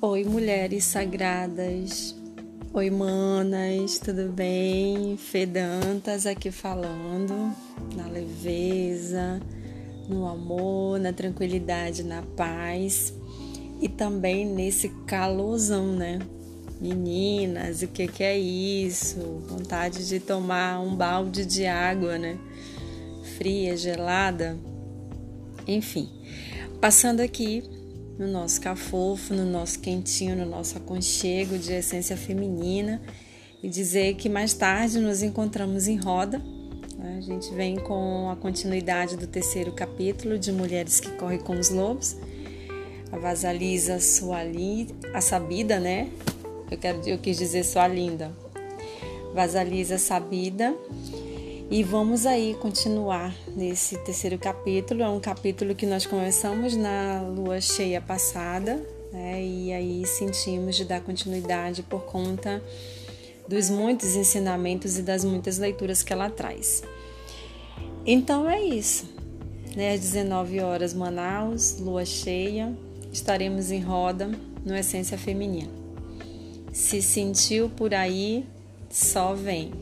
Oi, mulheres sagradas. Oi, manas, tudo bem? Fedantas aqui falando, na leveza, no amor, na tranquilidade, na paz e também nesse calorzão, né? Meninas, o que, que é isso? Vontade de tomar um balde de água, né? Fria, gelada. Enfim, passando aqui no nosso cafofo, no nosso quentinho, no nosso aconchego de essência feminina e dizer que mais tarde nos encontramos em roda. Né? A gente vem com a continuidade do terceiro capítulo de Mulheres que Correm com os Lobos. A Vasalisa Suali, a Sabida, né? Eu, quero, eu quis dizer sua linda. Vasalisa Sabida e vamos aí continuar nesse terceiro capítulo. É um capítulo que nós começamos na lua cheia passada, né? E aí sentimos de dar continuidade por conta dos muitos ensinamentos e das muitas leituras que ela traz. Então é isso. Né? Às 19 horas, Manaus, lua cheia, estaremos em roda no Essência Feminina. Se sentiu por aí, só vem.